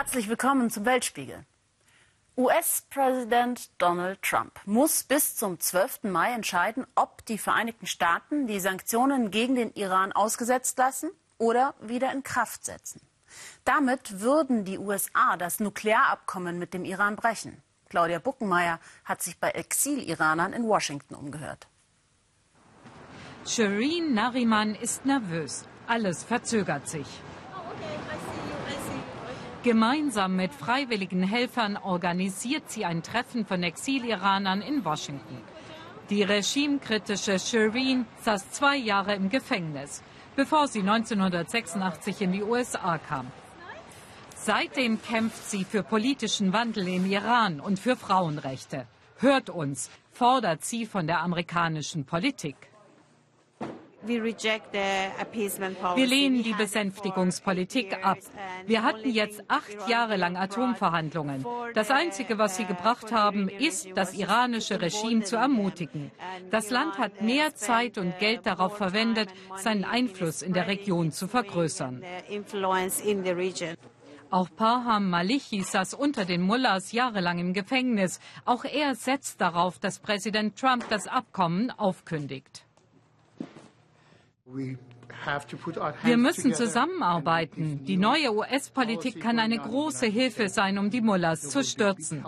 Herzlich willkommen zum Weltspiegel. US-Präsident Donald Trump muss bis zum 12. Mai entscheiden, ob die Vereinigten Staaten die Sanktionen gegen den Iran ausgesetzt lassen oder wieder in Kraft setzen. Damit würden die USA das Nuklearabkommen mit dem Iran brechen. Claudia Buckenmeier hat sich bei Exil-Iranern in Washington umgehört. Shireen Nariman ist nervös. Alles verzögert sich. Gemeinsam mit freiwilligen Helfern organisiert sie ein Treffen von Exil-Iranern in Washington. Die regimekritische Shireen saß zwei Jahre im Gefängnis, bevor sie 1986 in die USA kam. Seitdem kämpft sie für politischen Wandel im Iran und für Frauenrechte. Hört uns, fordert sie von der amerikanischen Politik. Wir lehnen die Besänftigungspolitik ab. Wir hatten jetzt acht Jahre lang Atomverhandlungen. Das Einzige, was sie gebracht haben, ist, das iranische Regime zu ermutigen. Das Land hat mehr Zeit und Geld darauf verwendet, seinen Einfluss in der Region zu vergrößern. Auch Parham Malichi saß unter den Mullahs jahrelang im Gefängnis. Auch er setzt darauf, dass Präsident Trump das Abkommen aufkündigt. Wir müssen zusammenarbeiten. Die neue US-Politik kann eine große Hilfe sein, um die Mullahs zu stürzen.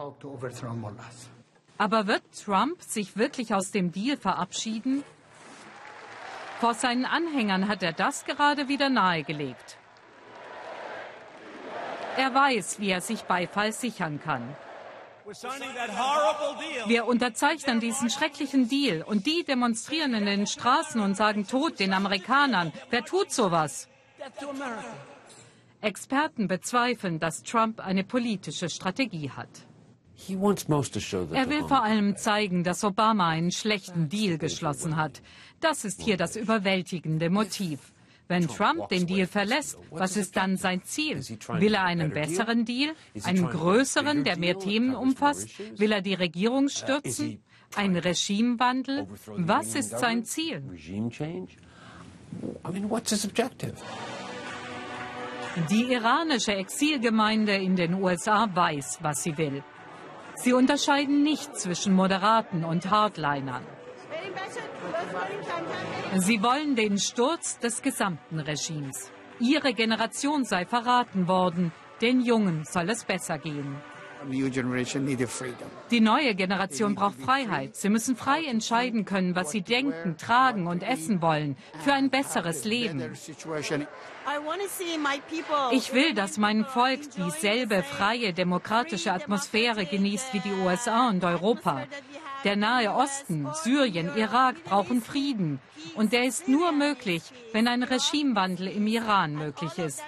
Aber wird Trump sich wirklich aus dem Deal verabschieden? Vor seinen Anhängern hat er das gerade wieder nahegelegt. Er weiß, wie er sich Beifall sichern kann. Wir unterzeichnen diesen schrecklichen Deal und die demonstrieren in den Straßen und sagen Tod den Amerikanern. Wer tut sowas? Experten bezweifeln, dass Trump eine politische Strategie hat. Er will vor allem zeigen, dass Obama einen schlechten Deal geschlossen hat. Das ist hier das überwältigende Motiv. Wenn Trump den Deal verlässt, was ist dann sein Ziel? Will er einen besseren Deal? Einen größeren, der mehr Themen umfasst? Will er die Regierung stürzen? Ein Regimewandel? Was ist sein Ziel? Die iranische Exilgemeinde in den USA weiß, was sie will. Sie unterscheiden nicht zwischen Moderaten und Hardlinern. Sie wollen den Sturz des gesamten Regimes. Ihre Generation sei verraten worden. Den Jungen soll es besser gehen. Die neue Generation braucht Freiheit. Sie müssen frei entscheiden können, was sie denken, tragen und essen wollen, für ein besseres Leben. Ich will, dass mein Volk dieselbe freie, demokratische Atmosphäre genießt wie die USA und Europa. Der Nahe Osten, Syrien, Irak brauchen Frieden. Und der ist nur möglich, wenn ein Regimewandel im Iran möglich ist.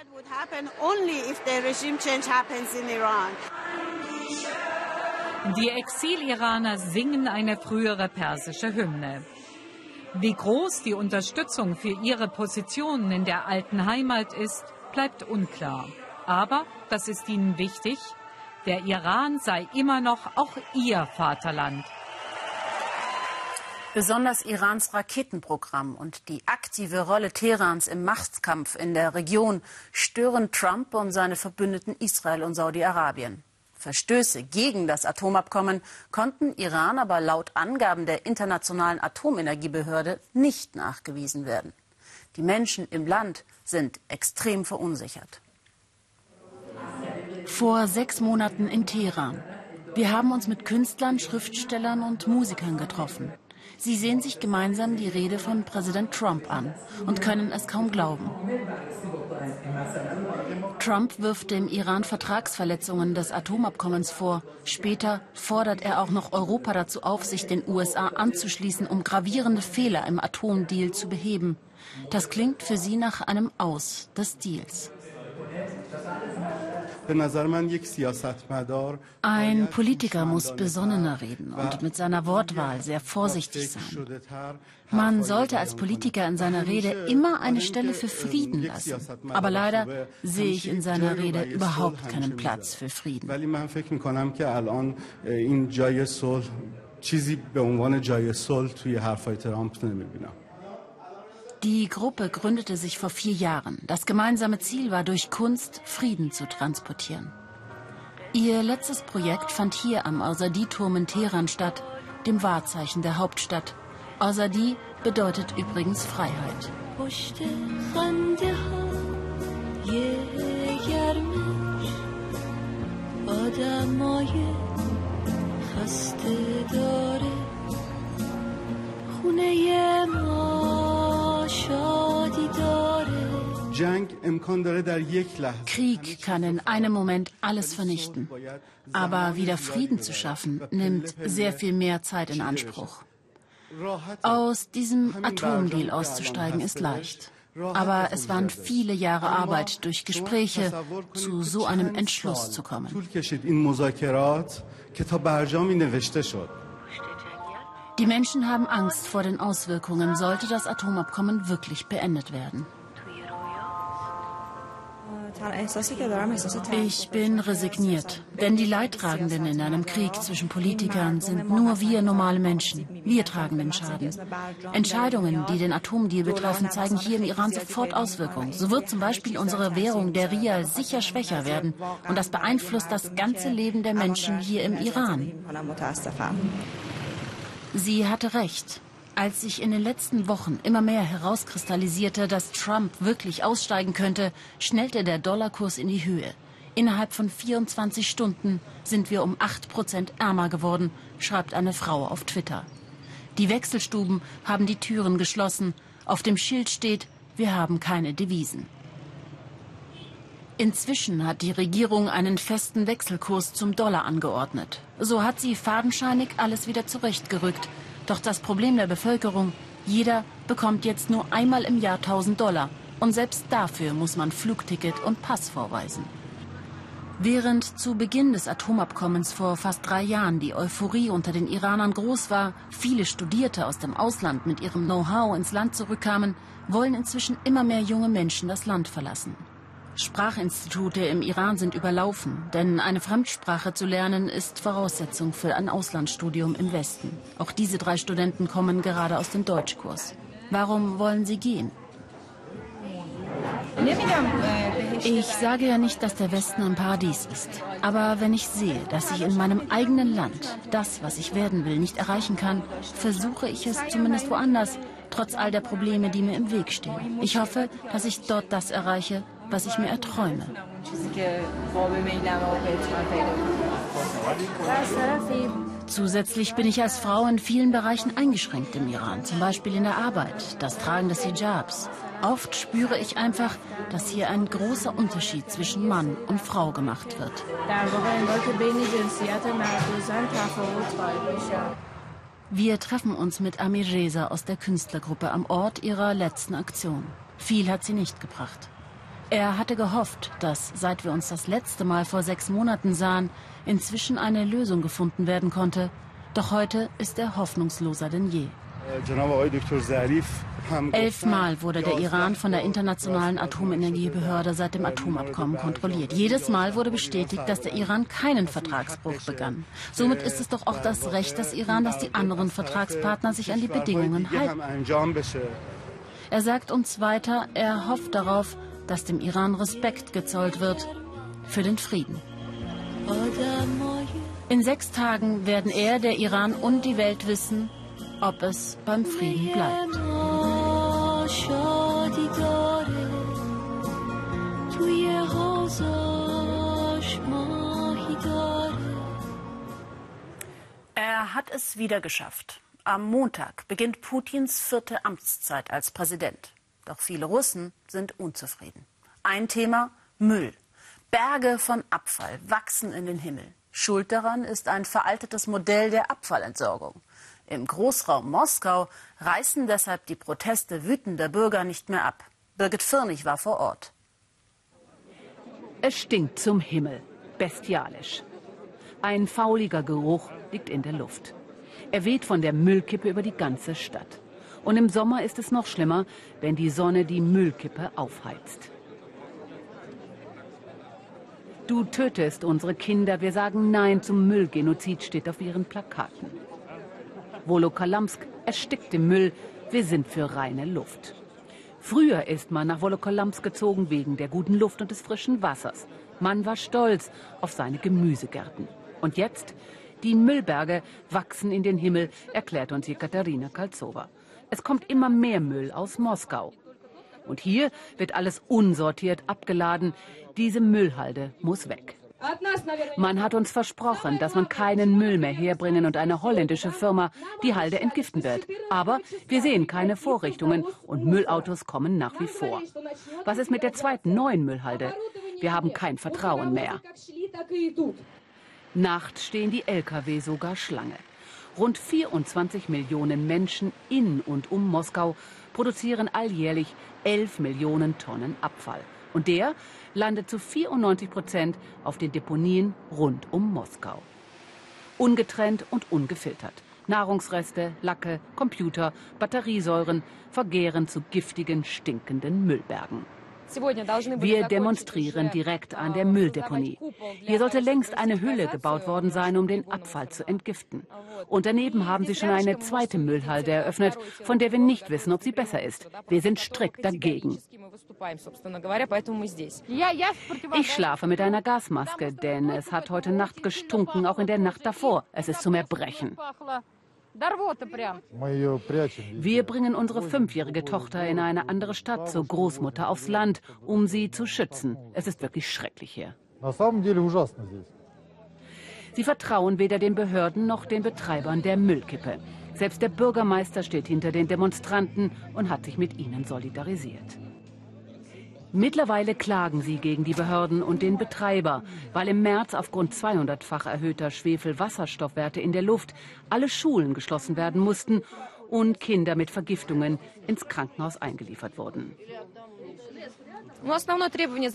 Die Exil-Iraner singen eine frühere persische Hymne. Wie groß die Unterstützung für ihre Positionen in der alten Heimat ist, bleibt unklar. Aber, das ist ihnen wichtig, der Iran sei immer noch auch ihr Vaterland. Besonders Irans Raketenprogramm und die aktive Rolle Teherans im Machtkampf in der Region stören Trump und seine Verbündeten Israel und Saudi-Arabien. Verstöße gegen das Atomabkommen konnten Iran aber laut Angaben der Internationalen Atomenergiebehörde nicht nachgewiesen werden. Die Menschen im Land sind extrem verunsichert. Vor sechs Monaten in Teheran. Wir haben uns mit Künstlern, Schriftstellern und Musikern getroffen. Sie sehen sich gemeinsam die Rede von Präsident Trump an und können es kaum glauben. Trump wirft dem Iran Vertragsverletzungen des Atomabkommens vor. Später fordert er auch noch Europa dazu auf, sich den USA anzuschließen, um gravierende Fehler im Atomdeal zu beheben. Das klingt für sie nach einem Aus des Deals. Ein Politiker muss besonnener reden und mit seiner Wortwahl sehr vorsichtig sein. Man sollte als Politiker in seiner Rede immer eine Stelle für Frieden lassen. Aber leider sehe ich in seiner Rede überhaupt keinen Platz für Frieden. چیزی به عنوان جای صلح توی حرفای ترامپ نمیبینم die Gruppe gründete sich vor vier Jahren. Das gemeinsame Ziel war, durch Kunst Frieden zu transportieren. Ihr letztes Projekt fand hier am Azadi-Turm in Teheran statt, dem Wahrzeichen der Hauptstadt. Azadi bedeutet übrigens Freiheit. Krieg kann in einem Moment alles vernichten. Aber wieder Frieden zu schaffen, nimmt sehr viel mehr Zeit in Anspruch. Aus diesem Atomdeal auszusteigen ist leicht. Aber es waren viele Jahre Arbeit durch Gespräche, zu so einem Entschluss zu kommen. Die Menschen haben Angst vor den Auswirkungen, sollte das Atomabkommen wirklich beendet werden. Ich bin resigniert, denn die Leidtragenden in einem Krieg zwischen Politikern sind nur wir normale Menschen. Wir tragen den Schaden. Entscheidungen, die den Atomdeal betreffen, zeigen hier im Iran sofort Auswirkungen. So wird zum Beispiel unsere Währung, der Rial, sicher schwächer werden. Und das beeinflusst das ganze Leben der Menschen hier im Iran. Sie hatte recht. Als sich in den letzten Wochen immer mehr herauskristallisierte, dass Trump wirklich aussteigen könnte, schnellte der Dollarkurs in die Höhe. Innerhalb von 24 Stunden sind wir um 8 Prozent ärmer geworden, schreibt eine Frau auf Twitter. Die Wechselstuben haben die Türen geschlossen. Auf dem Schild steht, wir haben keine Devisen. Inzwischen hat die Regierung einen festen Wechselkurs zum Dollar angeordnet. So hat sie fadenscheinig alles wieder zurechtgerückt. Doch das Problem der Bevölkerung, jeder bekommt jetzt nur einmal im Jahr 1000 Dollar. Und selbst dafür muss man Flugticket und Pass vorweisen. Während zu Beginn des Atomabkommens vor fast drei Jahren die Euphorie unter den Iranern groß war, viele Studierte aus dem Ausland mit ihrem Know-how ins Land zurückkamen, wollen inzwischen immer mehr junge Menschen das Land verlassen. Sprachinstitute im Iran sind überlaufen, denn eine Fremdsprache zu lernen ist Voraussetzung für ein Auslandsstudium im Westen. Auch diese drei Studenten kommen gerade aus dem Deutschkurs. Warum wollen sie gehen? Ich sage ja nicht, dass der Westen ein Paradies ist. Aber wenn ich sehe, dass ich in meinem eigenen Land das, was ich werden will, nicht erreichen kann, versuche ich es zumindest woanders, trotz all der Probleme, die mir im Weg stehen. Ich hoffe, dass ich dort das erreiche, was ich mir erträume. Zusätzlich bin ich als Frau in vielen Bereichen eingeschränkt im Iran, zum Beispiel in der Arbeit, das Tragen des Hijabs. Oft spüre ich einfach, dass hier ein großer Unterschied zwischen Mann und Frau gemacht wird. Wir treffen uns mit Amir Reza aus der Künstlergruppe am Ort ihrer letzten Aktion. Viel hat sie nicht gebracht. Er hatte gehofft, dass, seit wir uns das letzte Mal vor sechs Monaten sahen, inzwischen eine Lösung gefunden werden konnte. Doch heute ist er hoffnungsloser denn je. Elfmal wurde der Iran von der Internationalen Atomenergiebehörde seit dem Atomabkommen kontrolliert. Jedes Mal wurde bestätigt, dass der Iran keinen Vertragsbruch begann. Somit ist es doch auch das Recht des Iran, dass die anderen Vertragspartner sich an die Bedingungen halten. Er sagt uns weiter, er hofft darauf, dass dem Iran Respekt gezollt wird für den Frieden. In sechs Tagen werden er, der Iran und die Welt wissen, ob es beim Frieden bleibt. Er hat es wieder geschafft. Am Montag beginnt Putins vierte Amtszeit als Präsident. Doch viele Russen sind unzufrieden. Ein Thema Müll. Berge von Abfall wachsen in den Himmel. Schuld daran ist ein veraltetes Modell der Abfallentsorgung. Im Großraum Moskau reißen deshalb die Proteste wütender Bürger nicht mehr ab. Birgit Firnig war vor Ort. Es stinkt zum Himmel. Bestialisch. Ein fauliger Geruch liegt in der Luft. Er weht von der Müllkippe über die ganze Stadt. Und im Sommer ist es noch schlimmer, wenn die Sonne die Müllkippe aufheizt. Du tötest unsere Kinder. Wir sagen Nein zum Müllgenozid, steht auf ihren Plakaten. Wolokalamsk erstickt im Müll. Wir sind für reine Luft. Früher ist man nach Wolokolamsk gezogen wegen der guten Luft und des frischen Wassers. Man war stolz auf seine Gemüsegärten. Und jetzt? Die Müllberge wachsen in den Himmel, erklärt uns Katharina Kalzowa. Es kommt immer mehr Müll aus Moskau. Und hier wird alles unsortiert abgeladen. Diese Müllhalde muss weg. Man hat uns versprochen, dass man keinen Müll mehr herbringen und eine holländische Firma die Halde entgiften wird. Aber wir sehen keine Vorrichtungen und Müllautos kommen nach wie vor. Was ist mit der zweiten neuen Müllhalde? Wir haben kein Vertrauen mehr. Nachts stehen die Lkw sogar Schlange. Rund 24 Millionen Menschen in und um Moskau produzieren alljährlich 11 Millionen Tonnen Abfall. Und der landet zu 94 Prozent auf den Deponien rund um Moskau. Ungetrennt und ungefiltert. Nahrungsreste, Lacke, Computer, Batteriesäuren vergehren zu giftigen, stinkenden Müllbergen. Wir demonstrieren direkt an der Mülldeponie. Hier sollte längst eine Hülle gebaut worden sein, um den Abfall zu entgiften. Und daneben haben sie schon eine zweite Müllhalde eröffnet, von der wir nicht wissen, ob sie besser ist. Wir sind strikt dagegen. Ich schlafe mit einer Gasmaske, denn es hat heute Nacht gestunken, auch in der Nacht davor. Es ist zum Erbrechen. Wir bringen unsere fünfjährige Tochter in eine andere Stadt zur Großmutter aufs Land, um sie zu schützen. Es ist wirklich schrecklich hier. Sie vertrauen weder den Behörden noch den Betreibern der Müllkippe. Selbst der Bürgermeister steht hinter den Demonstranten und hat sich mit ihnen solidarisiert. Mittlerweile klagen sie gegen die Behörden und den Betreiber, weil im März aufgrund 200-fach erhöhter Schwefelwasserstoffwerte in der Luft alle Schulen geschlossen werden mussten und Kinder mit Vergiftungen ins Krankenhaus eingeliefert wurden.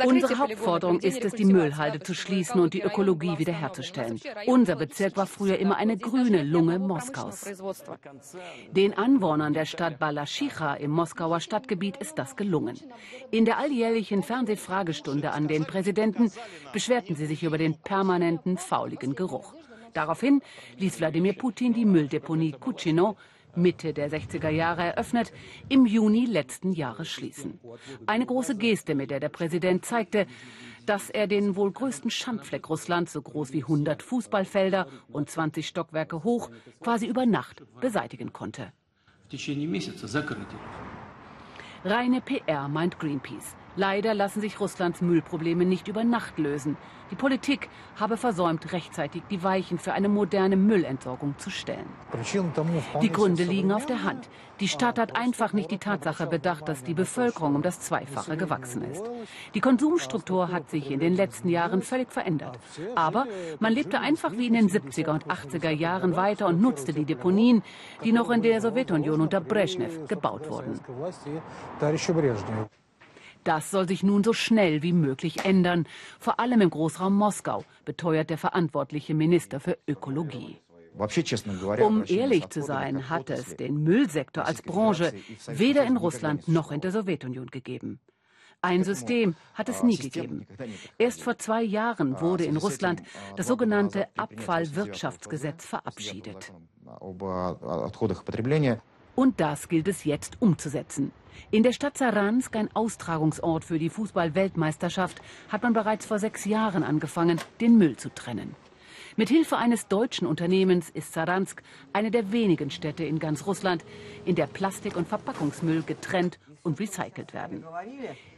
Unsere Hauptforderung ist es, die Müllhalde zu schließen und die Ökologie wiederherzustellen. Unser Bezirk war früher immer eine grüne Lunge Moskaus. Den Anwohnern der Stadt Balaschicha im Moskauer Stadtgebiet ist das gelungen. In der alljährlichen Fernsehfragestunde an den Präsidenten beschwerten sie sich über den permanenten fauligen Geruch. Daraufhin ließ Wladimir Putin die Mülldeponie Kuchino Mitte der 60er Jahre eröffnet, im Juni letzten Jahres schließen. Eine große Geste, mit der der Präsident zeigte, dass er den wohl größten Schandfleck Russlands, so groß wie 100 Fußballfelder und 20 Stockwerke hoch, quasi über Nacht beseitigen konnte. Reine PR meint Greenpeace. Leider lassen sich Russlands Müllprobleme nicht über Nacht lösen. Die Politik habe versäumt, rechtzeitig die Weichen für eine moderne Müllentsorgung zu stellen. Die Gründe liegen auf der Hand. Die Stadt hat einfach nicht die Tatsache bedacht, dass die Bevölkerung um das Zweifache gewachsen ist. Die Konsumstruktur hat sich in den letzten Jahren völlig verändert. Aber man lebte einfach wie in den 70er und 80er Jahren weiter und nutzte die Deponien, die noch in der Sowjetunion unter Brezhnev gebaut wurden. Das soll sich nun so schnell wie möglich ändern, vor allem im Großraum Moskau, beteuert der verantwortliche Minister für Ökologie. Um ehrlich zu sein, hat es den Müllsektor als Branche weder in Russland noch in der Sowjetunion gegeben. Ein System hat es nie gegeben. Erst vor zwei Jahren wurde in Russland das sogenannte Abfallwirtschaftsgesetz verabschiedet. Und das gilt es jetzt umzusetzen. In der Stadt Saransk, ein Austragungsort für die Fußball-Weltmeisterschaft, hat man bereits vor sechs Jahren angefangen, den Müll zu trennen. Mit Hilfe eines deutschen Unternehmens ist Saransk eine der wenigen Städte in ganz Russland, in der Plastik- und Verpackungsmüll getrennt und recycelt werden.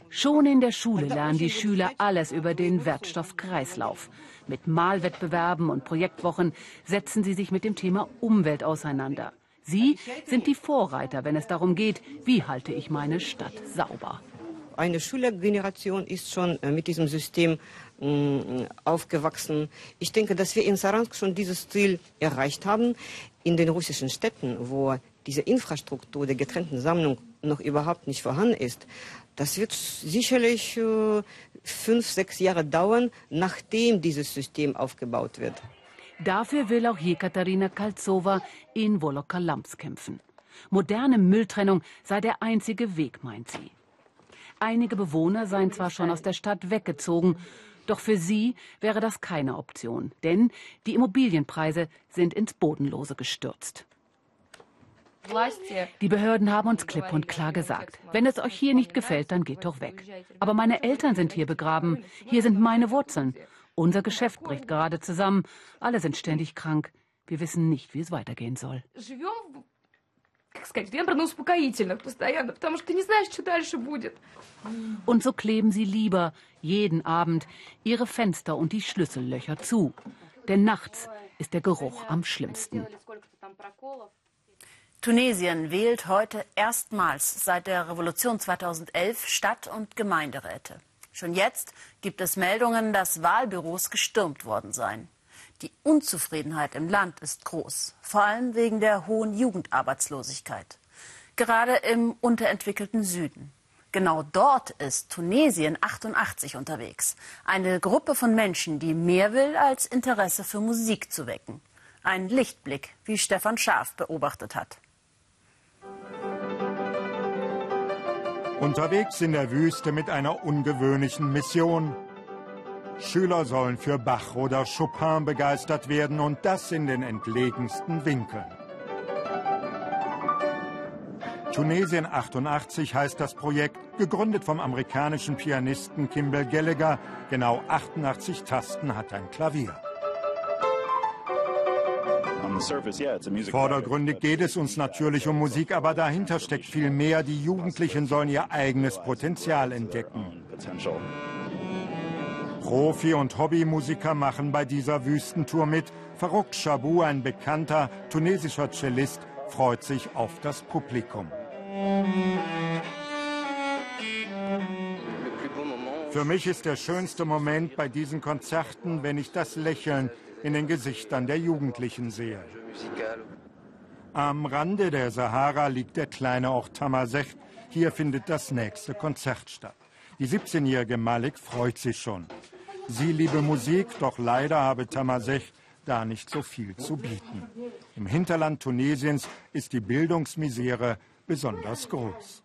Schon in der Schule lernen die Schüler alles über den Wertstoffkreislauf. Mit Malwettbewerben und Projektwochen setzen sie sich mit dem Thema Umwelt auseinander. Sie sind die Vorreiter, wenn es darum geht, wie halte ich meine Stadt sauber. Eine Schülergeneration ist schon äh, mit diesem System mm, aufgewachsen. Ich denke, dass wir in Saransk schon dieses Ziel erreicht haben. In den russischen Städten, wo diese Infrastruktur der getrennten Sammlung noch überhaupt nicht vorhanden ist, das wird sicherlich äh, fünf, sechs Jahre dauern, nachdem dieses System aufgebaut wird. Dafür will auch Jekaterina Kalzowa in Wolokalams kämpfen. Moderne Mülltrennung sei der einzige Weg, meint sie. Einige Bewohner seien zwar schon aus der Stadt weggezogen, doch für sie wäre das keine Option, denn die Immobilienpreise sind ins Bodenlose gestürzt. Die Behörden haben uns klipp und klar gesagt, wenn es euch hier nicht gefällt, dann geht doch weg. Aber meine Eltern sind hier begraben. Hier sind meine Wurzeln. Unser Geschäft bricht gerade zusammen. Alle sind ständig krank. Wir wissen nicht, wie es weitergehen soll. Und so kleben sie lieber jeden Abend ihre Fenster und die Schlüssellöcher zu. Denn nachts ist der Geruch am schlimmsten. Tunesien wählt heute erstmals seit der Revolution 2011 Stadt- und Gemeinderäte. Schon jetzt gibt es Meldungen, dass Wahlbüros gestürmt worden seien. Die Unzufriedenheit im Land ist groß, vor allem wegen der hohen Jugendarbeitslosigkeit. Gerade im unterentwickelten Süden. Genau dort ist Tunesien 88 unterwegs. Eine Gruppe von Menschen, die mehr will, als Interesse für Musik zu wecken. Ein Lichtblick, wie Stefan Schaaf beobachtet hat. Unterwegs in der Wüste mit einer ungewöhnlichen Mission. Schüler sollen für Bach oder Chopin begeistert werden und das in den entlegensten Winkeln. Tunesien 88 heißt das Projekt, gegründet vom amerikanischen Pianisten Kimball Gallagher. Genau 88 Tasten hat ein Klavier. Vordergründig geht es uns natürlich um Musik, aber dahinter steckt viel mehr. Die Jugendlichen sollen ihr eigenes Potenzial entdecken. Profi- und Hobbymusiker machen bei dieser Wüstentour mit. Farouk Chabou, ein bekannter tunesischer Cellist, freut sich auf das Publikum. Für mich ist der schönste Moment bei diesen Konzerten, wenn ich das Lächeln in den Gesichtern der Jugendlichen sehe. Am Rande der Sahara liegt der kleine Ort Tamasech. Hier findet das nächste Konzert statt. Die 17-jährige Malik freut sich schon. Sie liebe Musik, doch leider habe Tamasech da nicht so viel zu bieten. Im Hinterland Tunesiens ist die Bildungsmisere besonders groß.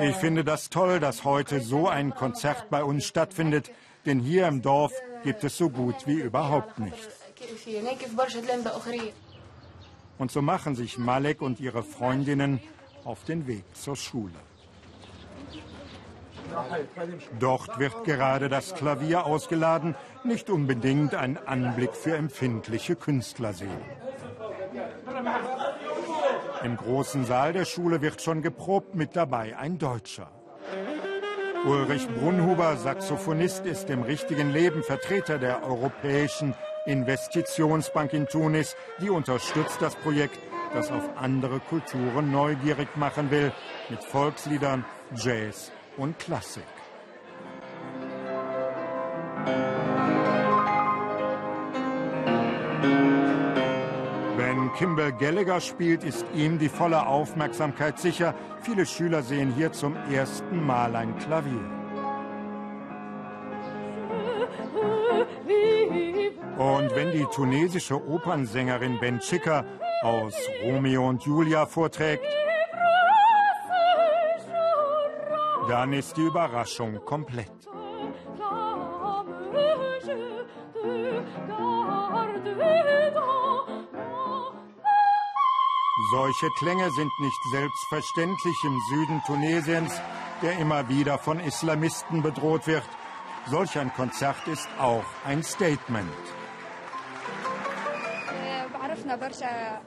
Ich finde das toll, dass heute so ein Konzert bei uns stattfindet, denn hier im Dorf gibt es so gut wie überhaupt nichts. Und so machen sich Malek und ihre Freundinnen auf den Weg zur Schule. Dort wird gerade das Klavier ausgeladen, nicht unbedingt ein Anblick für empfindliche Künstlerseelen. Im großen Saal der Schule wird schon geprobt, mit dabei ein Deutscher. Ulrich Brunhuber, Saxophonist, ist im richtigen Leben Vertreter der Europäischen Investitionsbank in Tunis. Die unterstützt das Projekt, das auf andere Kulturen neugierig machen will, mit Volksliedern, Jazz und Klassik. Kimber Gallagher spielt, ist ihm die volle Aufmerksamkeit sicher. Viele Schüler sehen hier zum ersten Mal ein Klavier. Und wenn die tunesische Opernsängerin Ben Chicker aus Romeo und Julia vorträgt, dann ist die Überraschung komplett. Solche Klänge sind nicht selbstverständlich im Süden Tunesiens, der immer wieder von Islamisten bedroht wird. Solch ein Konzert ist auch ein Statement.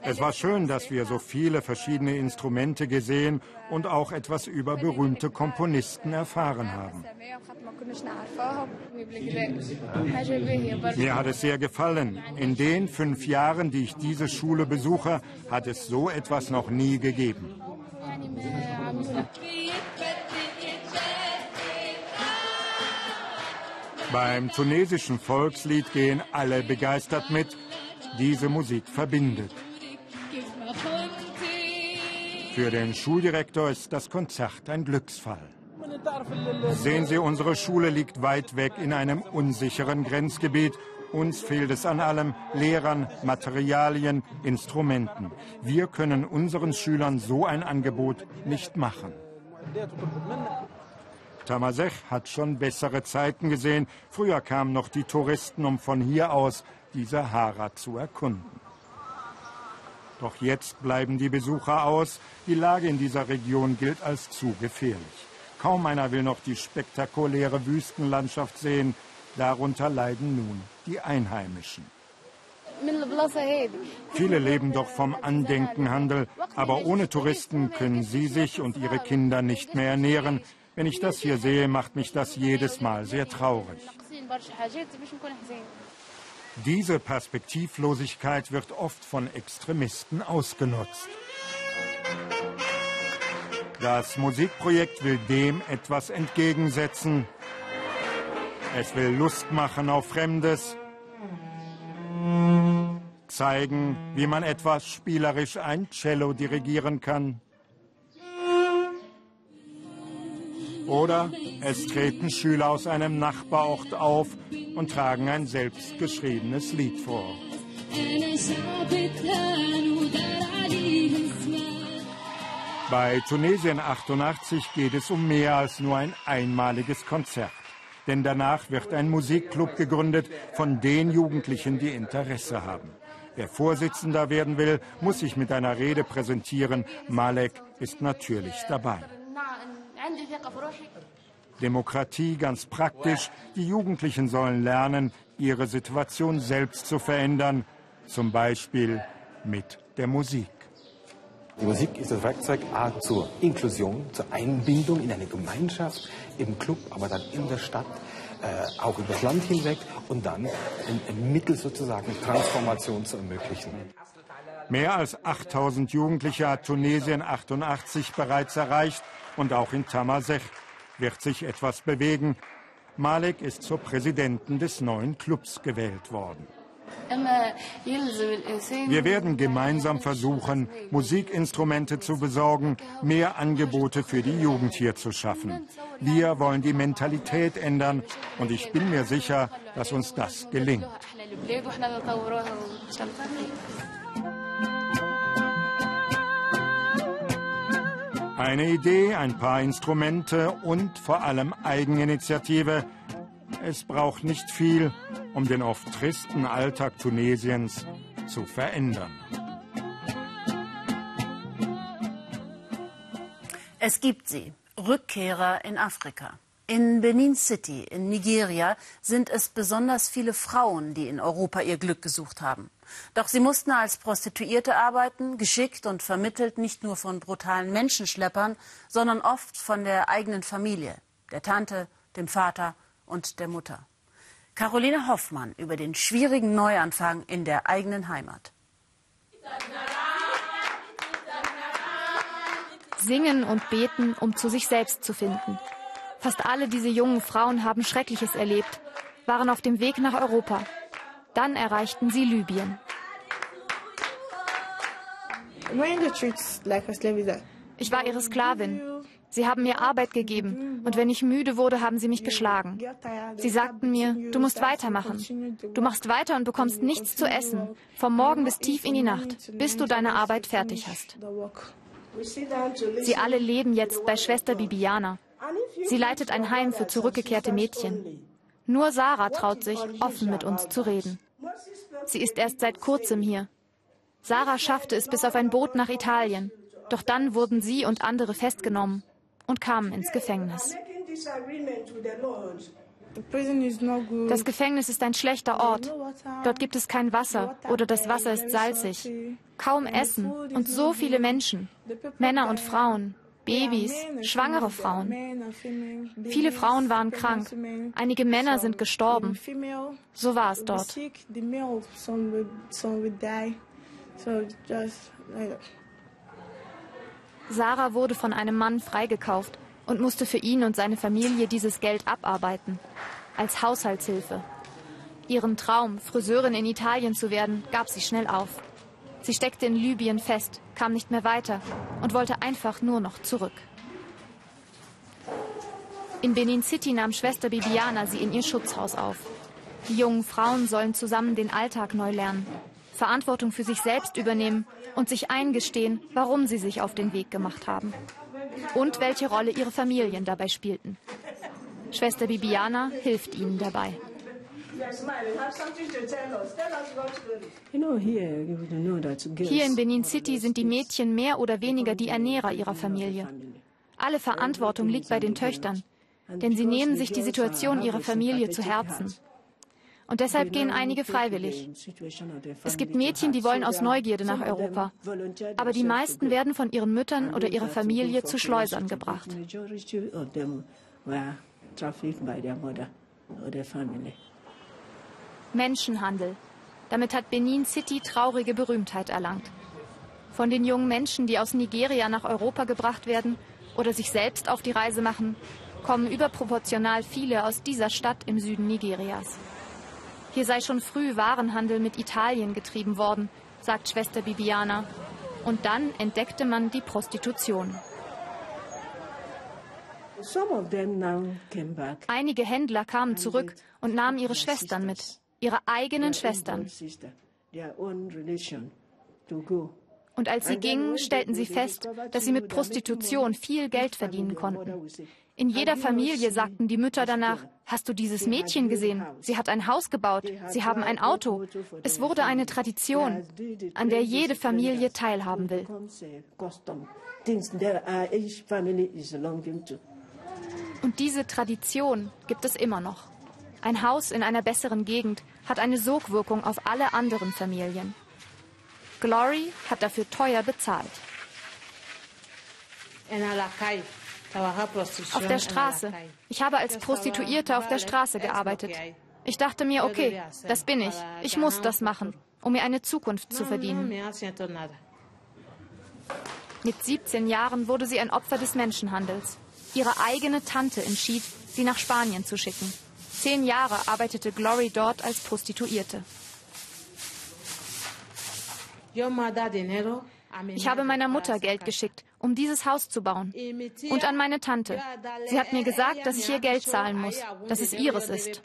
Es war schön, dass wir so viele verschiedene Instrumente gesehen und auch etwas über berühmte Komponisten erfahren haben. Mir hat es sehr gefallen. In den fünf Jahren, die ich diese Schule besuche, hat es so etwas noch nie gegeben. Beim tunesischen Volkslied gehen alle begeistert mit diese Musik verbindet. Für den Schuldirektor ist das Konzert ein Glücksfall. Sehen Sie, unsere Schule liegt weit weg in einem unsicheren Grenzgebiet. Uns fehlt es an allem, Lehrern, Materialien, Instrumenten. Wir können unseren Schülern so ein Angebot nicht machen. Tamasech hat schon bessere Zeiten gesehen. Früher kamen noch die Touristen, um von hier aus die Sahara zu erkunden. Doch jetzt bleiben die Besucher aus. Die Lage in dieser Region gilt als zu gefährlich. Kaum einer will noch die spektakuläre Wüstenlandschaft sehen. Darunter leiden nun die Einheimischen. Viele leben doch vom Andenkenhandel, aber ohne Touristen können sie sich und ihre Kinder nicht mehr ernähren. Wenn ich das hier sehe, macht mich das jedes Mal sehr traurig. Diese Perspektivlosigkeit wird oft von Extremisten ausgenutzt. Das Musikprojekt will dem etwas entgegensetzen. Es will Lust machen auf Fremdes, zeigen, wie man etwas spielerisch ein Cello dirigieren kann. Oder es treten Schüler aus einem Nachbarort auf und tragen ein selbstgeschriebenes Lied vor. Bei Tunesien 88 geht es um mehr als nur ein einmaliges Konzert. Denn danach wird ein Musikclub gegründet von den Jugendlichen, die Interesse haben. Wer Vorsitzender werden will, muss sich mit einer Rede präsentieren. Malek ist natürlich dabei. Demokratie ganz praktisch. Die Jugendlichen sollen lernen, ihre Situation selbst zu verändern, zum Beispiel mit der Musik. Die Musik ist das Werkzeug A zur Inklusion, zur Einbindung in eine Gemeinschaft, im Club, aber dann in der Stadt, äh, auch über das Land hinweg und dann ein, ein Mittel sozusagen Transformation zu ermöglichen. Mehr als 8000 Jugendliche hat Tunesien 88 bereits erreicht und auch in Tamasech wird sich etwas bewegen. Malek ist zur Präsidentin des neuen Clubs gewählt worden. Wir werden gemeinsam versuchen, Musikinstrumente zu besorgen, mehr Angebote für die Jugend hier zu schaffen. Wir wollen die Mentalität ändern und ich bin mir sicher, dass uns das gelingt. Eine Idee, ein paar Instrumente und vor allem Eigeninitiative. Es braucht nicht viel, um den oft tristen Alltag Tunesiens zu verändern. Es gibt sie, Rückkehrer in Afrika. In Benin City in Nigeria sind es besonders viele Frauen, die in Europa ihr Glück gesucht haben. Doch sie mussten als Prostituierte arbeiten, geschickt und vermittelt nicht nur von brutalen Menschenschleppern, sondern oft von der eigenen Familie, der Tante, dem Vater und der Mutter. Caroline Hoffmann über den schwierigen Neuanfang in der eigenen Heimat. Singen und beten, um zu sich selbst zu finden. Fast alle diese jungen Frauen haben Schreckliches erlebt, waren auf dem Weg nach Europa. Dann erreichten sie Libyen. Ich war ihre Sklavin. Sie haben mir Arbeit gegeben und wenn ich müde wurde, haben sie mich geschlagen. Sie sagten mir, du musst weitermachen. Du machst weiter und bekommst nichts zu essen, vom Morgen bis tief in die Nacht, bis du deine Arbeit fertig hast. Sie alle leben jetzt bei Schwester Bibiana. Sie leitet ein Heim für zurückgekehrte Mädchen. Nur Sarah traut sich, offen mit uns zu reden. Sie ist erst seit kurzem hier. Sarah schaffte es bis auf ein Boot nach Italien. Doch dann wurden sie und andere festgenommen und kamen ins Gefängnis. Das Gefängnis ist ein schlechter Ort. Dort gibt es kein Wasser oder das Wasser ist salzig. Kaum Essen und so viele Menschen. Männer und Frauen, Babys, schwangere Frauen. Viele Frauen waren krank. Einige Männer sind gestorben. So war es dort. Sarah wurde von einem Mann freigekauft und musste für ihn und seine Familie dieses Geld abarbeiten. Als Haushaltshilfe. Ihren Traum, Friseurin in Italien zu werden, gab sie schnell auf. Sie steckte in Libyen fest, kam nicht mehr weiter und wollte einfach nur noch zurück. In Benin City nahm Schwester Bibiana sie in ihr Schutzhaus auf. Die jungen Frauen sollen zusammen den Alltag neu lernen, Verantwortung für sich selbst übernehmen und sich eingestehen, warum sie sich auf den Weg gemacht haben. Und welche Rolle ihre Familien dabei spielten. Schwester Bibiana hilft ihnen dabei. Hier in Benin City sind die Mädchen mehr oder weniger die Ernährer ihrer Familie. Alle Verantwortung liegt bei den Töchtern, denn sie nehmen sich die Situation ihrer Familie zu Herzen. Und deshalb gehen einige freiwillig. Es gibt Mädchen, die wollen aus Neugierde nach Europa. Aber die meisten werden von ihren Müttern oder ihrer Familie zu Schleusern gebracht. Menschenhandel. Damit hat Benin City traurige Berühmtheit erlangt. Von den jungen Menschen, die aus Nigeria nach Europa gebracht werden oder sich selbst auf die Reise machen, kommen überproportional viele aus dieser Stadt im Süden Nigerias. Hier sei schon früh Warenhandel mit Italien getrieben worden, sagt Schwester Bibiana. Und dann entdeckte man die Prostitution. Einige Händler kamen zurück und nahmen ihre Schwestern mit, ihre eigenen Schwestern. Und als sie gingen, stellten sie fest, dass sie mit Prostitution viel Geld verdienen konnten. In jeder Familie sagten die Mütter danach, hast du dieses Mädchen gesehen? Sie hat ein Haus gebaut, sie haben ein Auto. Es wurde eine Tradition, an der jede Familie teilhaben will. Und diese Tradition gibt es immer noch. Ein Haus in einer besseren Gegend hat eine Sogwirkung auf alle anderen Familien. Glory hat dafür teuer bezahlt. Auf der Straße. Ich habe als Prostituierte auf der Straße gearbeitet. Ich dachte mir, okay, das bin ich. Ich muss das machen, um mir eine Zukunft zu verdienen. Mit 17 Jahren wurde sie ein Opfer des Menschenhandels. Ihre eigene Tante entschied, sie nach Spanien zu schicken. Zehn Jahre arbeitete Glory dort als Prostituierte. Ich habe meiner Mutter Geld geschickt, um dieses Haus zu bauen. Und an meine Tante. Sie hat mir gesagt, dass ich ihr Geld zahlen muss, dass es ihres ist.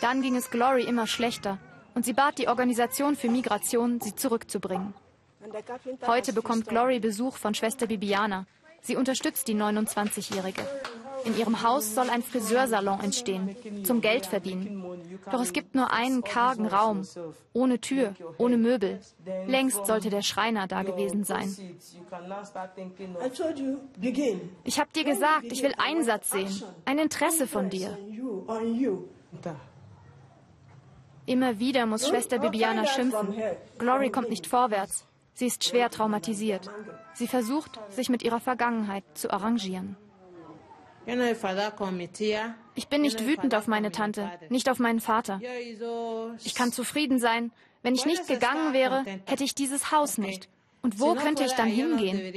Dann ging es Glory immer schlechter und sie bat die Organisation für Migration, sie zurückzubringen. Heute bekommt Glory Besuch von Schwester Bibiana. Sie unterstützt die 29-Jährige. In ihrem Haus soll ein Friseursalon entstehen, zum Geldverdienen. Doch es gibt nur einen kargen Raum, ohne Tür, ohne Möbel. Längst sollte der Schreiner da gewesen sein. Ich habe dir gesagt, ich will Einsatz sehen, ein Interesse von dir. Immer wieder muss Schwester Bibiana schimpfen. Glory kommt nicht vorwärts. Sie ist schwer traumatisiert. Sie versucht, sich mit ihrer Vergangenheit zu arrangieren. Ich bin nicht wütend auf meine Tante, nicht auf meinen Vater. Ich kann zufrieden sein. Wenn ich nicht gegangen wäre, hätte ich dieses Haus nicht. Und wo könnte ich dann hingehen?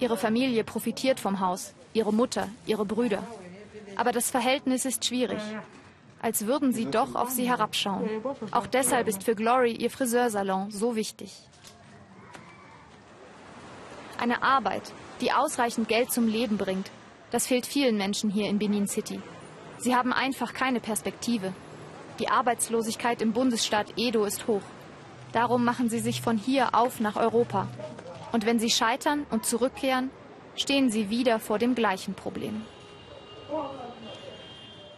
Ihre Familie profitiert vom Haus, ihre Mutter, ihre Brüder. Aber das Verhältnis ist schwierig. Als würden sie doch auf sie herabschauen. Auch deshalb ist für Glory ihr Friseursalon so wichtig. Eine Arbeit, die ausreichend Geld zum Leben bringt. Das fehlt vielen Menschen hier in Benin City. Sie haben einfach keine Perspektive. Die Arbeitslosigkeit im Bundesstaat Edo ist hoch. Darum machen sie sich von hier auf nach Europa. Und wenn sie scheitern und zurückkehren, stehen sie wieder vor dem gleichen Problem.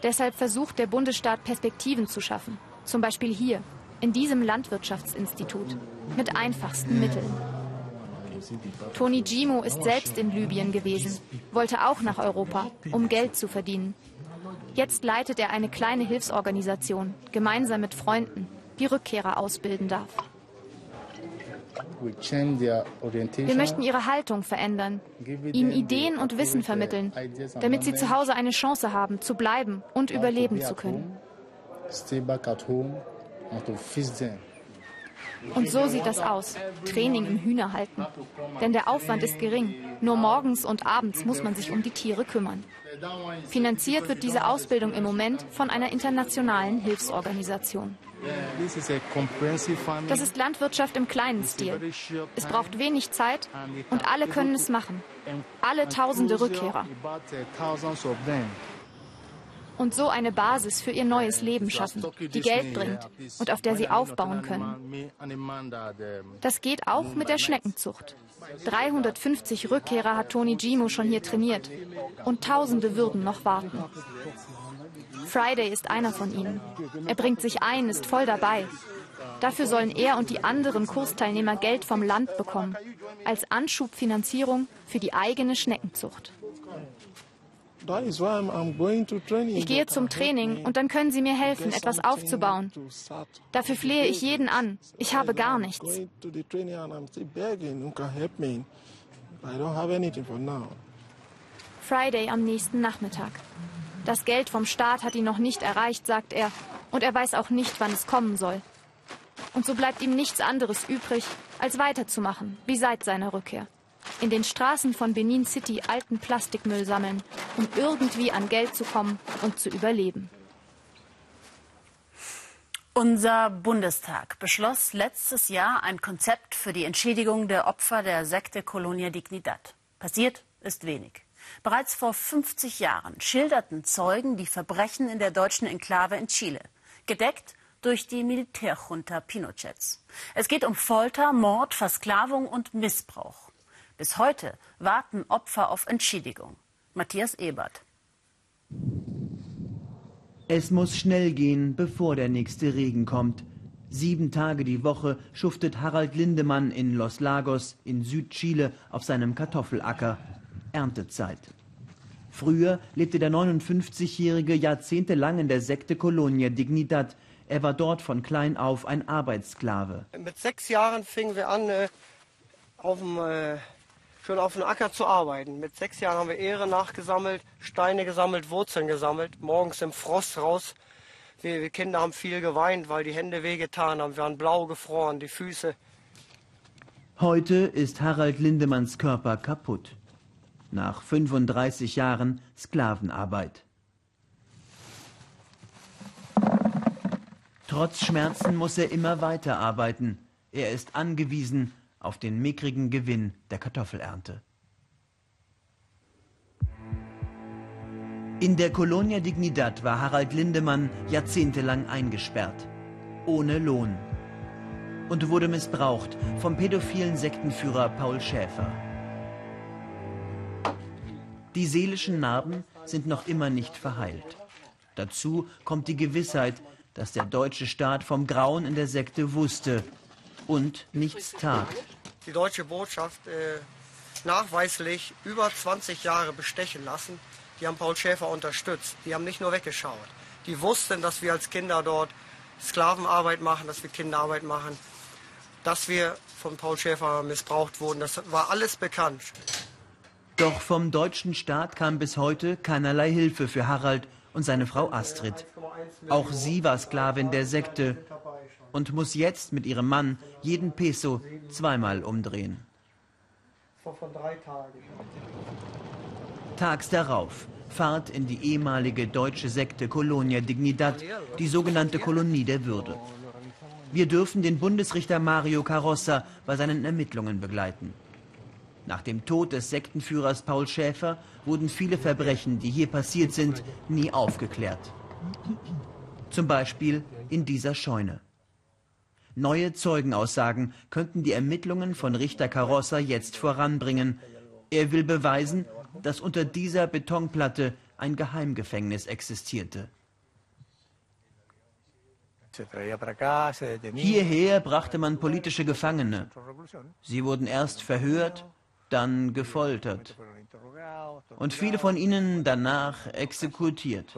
Deshalb versucht der Bundesstaat Perspektiven zu schaffen. Zum Beispiel hier, in diesem Landwirtschaftsinstitut, mit einfachsten Mitteln. Toni Gimo ist selbst in Libyen gewesen, wollte auch nach Europa, um Geld zu verdienen. Jetzt leitet er eine kleine Hilfsorganisation, gemeinsam mit Freunden, die Rückkehrer ausbilden darf. Wir möchten ihre Haltung verändern, ihnen Ideen und Wissen vermitteln, damit sie zu Hause eine Chance haben, zu bleiben und überleben zu können. Und so sieht das aus. Training im Hühnerhalten. Denn der Aufwand ist gering. Nur morgens und abends muss man sich um die Tiere kümmern. Finanziert wird diese Ausbildung im Moment von einer internationalen Hilfsorganisation. Das ist Landwirtschaft im kleinen Stil. Es braucht wenig Zeit und alle können es machen. Alle tausende Rückkehrer. Und so eine Basis für ihr neues Leben schaffen, die Geld bringt und auf der sie aufbauen können. Das geht auch mit der Schneckenzucht. 350 Rückkehrer hat Tony Gimo schon hier trainiert und Tausende würden noch warten. Friday ist einer von ihnen. Er bringt sich ein, ist voll dabei. Dafür sollen er und die anderen Kursteilnehmer Geld vom Land bekommen, als Anschubfinanzierung für die eigene Schneckenzucht. Ich gehe zum Training und dann können Sie mir helfen, etwas aufzubauen. Dafür flehe ich jeden an. Ich habe gar nichts. Friday am nächsten Nachmittag. Das Geld vom Staat hat ihn noch nicht erreicht, sagt er, und er weiß auch nicht, wann es kommen soll. Und so bleibt ihm nichts anderes übrig, als weiterzumachen, wie seit seiner Rückkehr in den Straßen von Benin City alten Plastikmüll sammeln, um irgendwie an Geld zu kommen und zu überleben. Unser Bundestag beschloss letztes Jahr ein Konzept für die Entschädigung der Opfer der Sekte Colonia Dignidad. Passiert ist wenig. Bereits vor 50 Jahren schilderten Zeugen die Verbrechen in der deutschen Enklave in Chile, gedeckt durch die Militärjunta Pinochets. Es geht um Folter, Mord, Versklavung und Missbrauch. Bis heute warten Opfer auf Entschädigung. Matthias Ebert. Es muss schnell gehen, bevor der nächste Regen kommt. Sieben Tage die Woche schuftet Harald Lindemann in Los Lagos in Südchile auf seinem Kartoffelacker. Erntezeit. Früher lebte der 59-Jährige jahrzehntelang in der Sekte Colonia Dignidad. Er war dort von klein auf ein Arbeitssklave. Mit sechs Jahren fingen wir an, äh, auf dem schon auf dem Acker zu arbeiten. Mit sechs Jahren haben wir Ehre nachgesammelt, Steine gesammelt, Wurzeln gesammelt, morgens im Frost raus. Wir, wir Kinder haben viel geweint, weil die Hände wehgetan haben. Wir waren blau gefroren, die Füße. Heute ist Harald Lindemanns Körper kaputt. Nach 35 Jahren Sklavenarbeit. Trotz Schmerzen muss er immer weiter arbeiten. Er ist angewiesen auf den mickrigen Gewinn der Kartoffelernte. In der Colonia Dignidad war Harald Lindemann jahrzehntelang eingesperrt, ohne Lohn und wurde missbraucht vom pädophilen Sektenführer Paul Schäfer. Die seelischen Narben sind noch immer nicht verheilt. Dazu kommt die Gewissheit, dass der deutsche Staat vom Grauen in der Sekte wusste und nichts tat. Die deutsche Botschaft äh, nachweislich über 20 Jahre bestechen lassen. Die haben Paul Schäfer unterstützt. Die haben nicht nur weggeschaut. Die wussten, dass wir als Kinder dort Sklavenarbeit machen, dass wir Kinderarbeit machen, dass wir von Paul Schäfer missbraucht wurden. Das war alles bekannt. Doch vom deutschen Staat kam bis heute keinerlei Hilfe für Harald und seine Frau Astrid. Auch sie war Sklavin der Sekte und muss jetzt mit ihrem Mann jeden Peso zweimal umdrehen. Tags darauf Fahrt in die ehemalige deutsche Sekte Colonia Dignidad, die sogenannte Kolonie der Würde. Wir dürfen den Bundesrichter Mario Carossa bei seinen Ermittlungen begleiten. Nach dem Tod des Sektenführers Paul Schäfer wurden viele Verbrechen, die hier passiert sind, nie aufgeklärt. Zum Beispiel in dieser Scheune. Neue Zeugenaussagen könnten die Ermittlungen von Richter Carossa jetzt voranbringen. Er will beweisen, dass unter dieser Betonplatte ein Geheimgefängnis existierte. Hierher brachte man politische Gefangene. Sie wurden erst verhört, dann gefoltert und viele von ihnen danach exekutiert.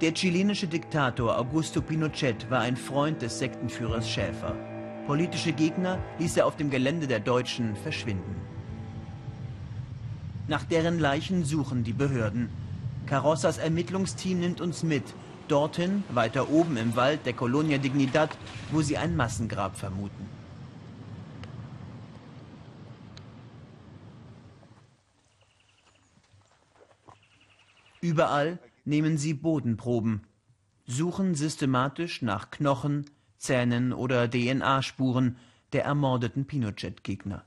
Der chilenische Diktator Augusto Pinochet war ein Freund des Sektenführers Schäfer. Politische Gegner ließ er auf dem Gelände der Deutschen verschwinden. Nach deren Leichen suchen die Behörden. Carossas Ermittlungsteam nimmt uns mit, dorthin, weiter oben im Wald der Colonia Dignidad, wo sie ein Massengrab vermuten. Überall nehmen sie Bodenproben, suchen systematisch nach Knochen, Zähnen oder DNA-Spuren der ermordeten Pinochet-Gegner.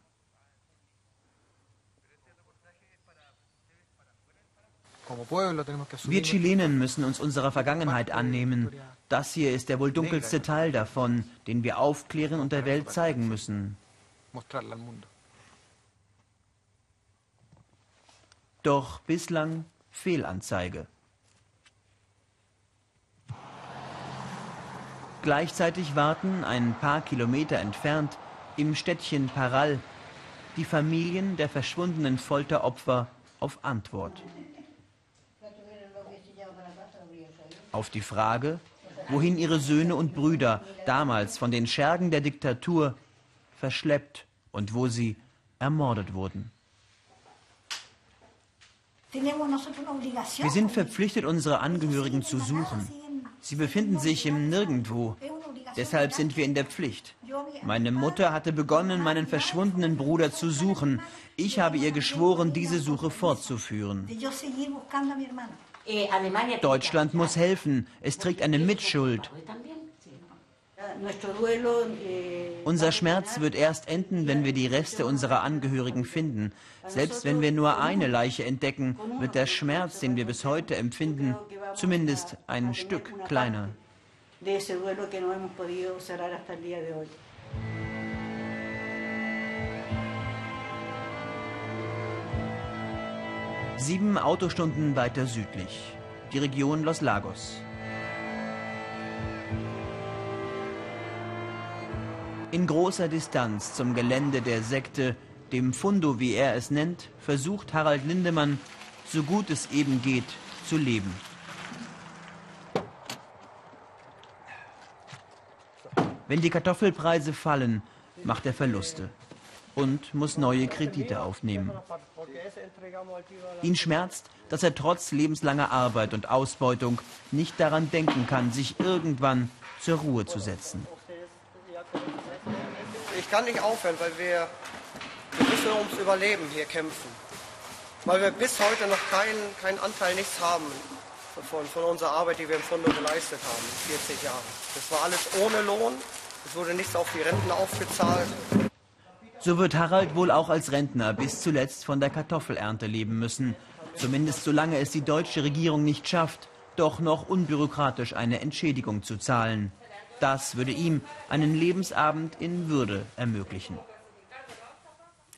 Wir Chilenen müssen uns unserer Vergangenheit annehmen. Das hier ist der wohl dunkelste Teil davon, den wir aufklären und der Welt zeigen müssen. Doch bislang Fehlanzeige. Gleichzeitig warten ein paar Kilometer entfernt im Städtchen Paral die Familien der verschwundenen Folteropfer auf Antwort. Auf die Frage, wohin ihre Söhne und Brüder damals von den Schergen der Diktatur verschleppt und wo sie ermordet wurden. Wir sind verpflichtet, unsere Angehörigen zu suchen. Sie befinden sich im Nirgendwo. Deshalb sind wir in der Pflicht. Meine Mutter hatte begonnen, meinen verschwundenen Bruder zu suchen. Ich habe ihr geschworen, diese Suche fortzuführen. Deutschland muss helfen. Es trägt eine Mitschuld. Unser Schmerz wird erst enden, wenn wir die Reste unserer Angehörigen finden. Selbst wenn wir nur eine Leiche entdecken, wird der Schmerz, den wir bis heute empfinden, zumindest ein Stück kleiner. Sieben Autostunden weiter südlich, die Region Los Lagos. In großer Distanz zum Gelände der Sekte, dem Fundo, wie er es nennt, versucht Harald Lindemann, so gut es eben geht, zu leben. Wenn die Kartoffelpreise fallen, macht er Verluste und muss neue Kredite aufnehmen. Ihn schmerzt, dass er trotz lebenslanger Arbeit und Ausbeutung nicht daran denken kann, sich irgendwann zur Ruhe zu setzen kann nicht aufhören, weil wir, wir müssen ums Überleben hier kämpfen. Weil wir bis heute noch keinen kein Anteil, nichts haben von, von unserer Arbeit, die wir im Fondo geleistet haben, 40 Jahre. Das war alles ohne Lohn, es wurde nichts auf die Renten aufgezahlt. So wird Harald wohl auch als Rentner bis zuletzt von der Kartoffelernte leben müssen. Zumindest solange es die deutsche Regierung nicht schafft, doch noch unbürokratisch eine Entschädigung zu zahlen. Das würde ihm einen Lebensabend in Würde ermöglichen.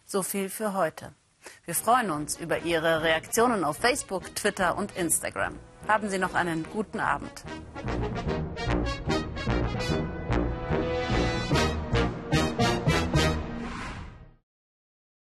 So viel für heute. Wir freuen uns über Ihre Reaktionen auf Facebook, Twitter und Instagram. Haben Sie noch einen guten Abend.